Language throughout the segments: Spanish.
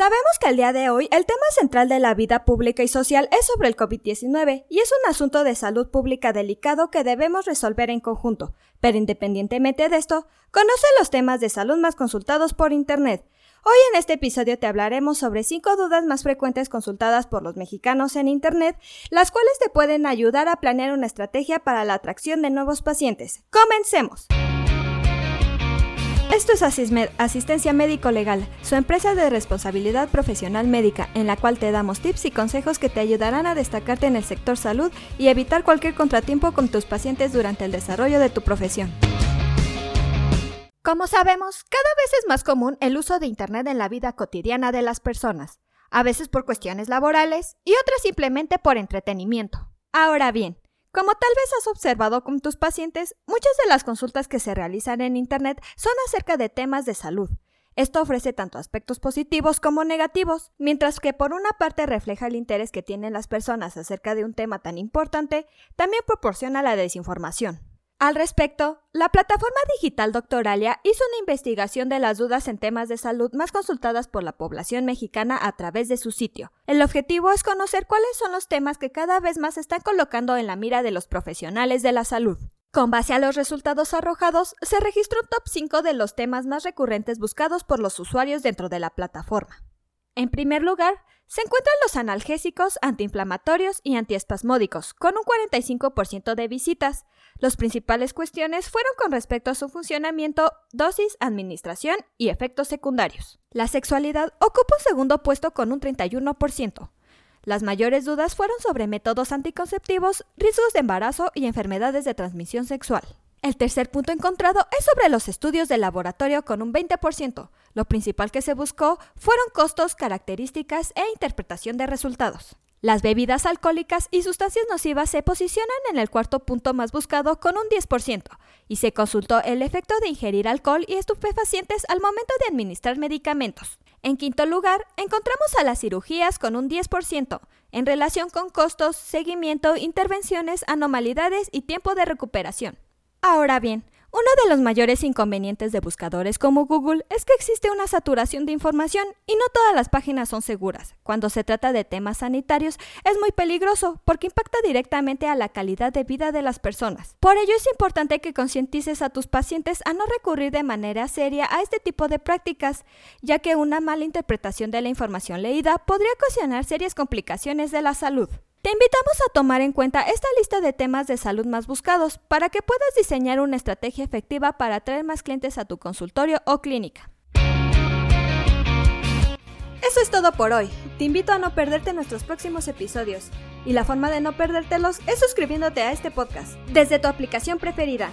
Sabemos que el día de hoy el tema central de la vida pública y social es sobre el COVID-19 y es un asunto de salud pública delicado que debemos resolver en conjunto, pero independientemente de esto, conoce los temas de salud más consultados por Internet. Hoy en este episodio te hablaremos sobre cinco dudas más frecuentes consultadas por los mexicanos en Internet, las cuales te pueden ayudar a planear una estrategia para la atracción de nuevos pacientes. ¡Comencemos! Esto es Asistencia Médico Legal, su empresa de responsabilidad profesional médica, en la cual te damos tips y consejos que te ayudarán a destacarte en el sector salud y evitar cualquier contratiempo con tus pacientes durante el desarrollo de tu profesión. Como sabemos, cada vez es más común el uso de Internet en la vida cotidiana de las personas, a veces por cuestiones laborales y otras simplemente por entretenimiento. Ahora bien, como tal vez has observado con tus pacientes, muchas de las consultas que se realizan en Internet son acerca de temas de salud. Esto ofrece tanto aspectos positivos como negativos, mientras que por una parte refleja el interés que tienen las personas acerca de un tema tan importante, también proporciona la desinformación. Al respecto, la plataforma digital Doctoralia hizo una investigación de las dudas en temas de salud más consultadas por la población mexicana a través de su sitio. El objetivo es conocer cuáles son los temas que cada vez más están colocando en la mira de los profesionales de la salud. Con base a los resultados arrojados, se registró un top 5 de los temas más recurrentes buscados por los usuarios dentro de la plataforma. En primer lugar, se encuentran los analgésicos, antiinflamatorios y antiespasmódicos, con un 45% de visitas. Las principales cuestiones fueron con respecto a su funcionamiento, dosis, administración y efectos secundarios. La sexualidad ocupa un segundo puesto con un 31%. Las mayores dudas fueron sobre métodos anticonceptivos, riesgos de embarazo y enfermedades de transmisión sexual. El tercer punto encontrado es sobre los estudios de laboratorio con un 20%. Lo principal que se buscó fueron costos, características e interpretación de resultados. Las bebidas alcohólicas y sustancias nocivas se posicionan en el cuarto punto más buscado con un 10%, y se consultó el efecto de ingerir alcohol y estupefacientes al momento de administrar medicamentos. En quinto lugar, encontramos a las cirugías con un 10%, en relación con costos, seguimiento, intervenciones, anomalidades y tiempo de recuperación. Ahora bien, uno de los mayores inconvenientes de buscadores como Google es que existe una saturación de información y no todas las páginas son seguras. Cuando se trata de temas sanitarios es muy peligroso porque impacta directamente a la calidad de vida de las personas. Por ello es importante que concientices a tus pacientes a no recurrir de manera seria a este tipo de prácticas, ya que una mala interpretación de la información leída podría ocasionar serias complicaciones de la salud. Te invitamos a tomar en cuenta esta lista de temas de salud más buscados para que puedas diseñar una estrategia efectiva para atraer más clientes a tu consultorio o clínica. Eso es todo por hoy. Te invito a no perderte nuestros próximos episodios. Y la forma de no perdértelos es suscribiéndote a este podcast desde tu aplicación preferida.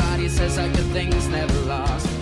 Everybody says that good things never last.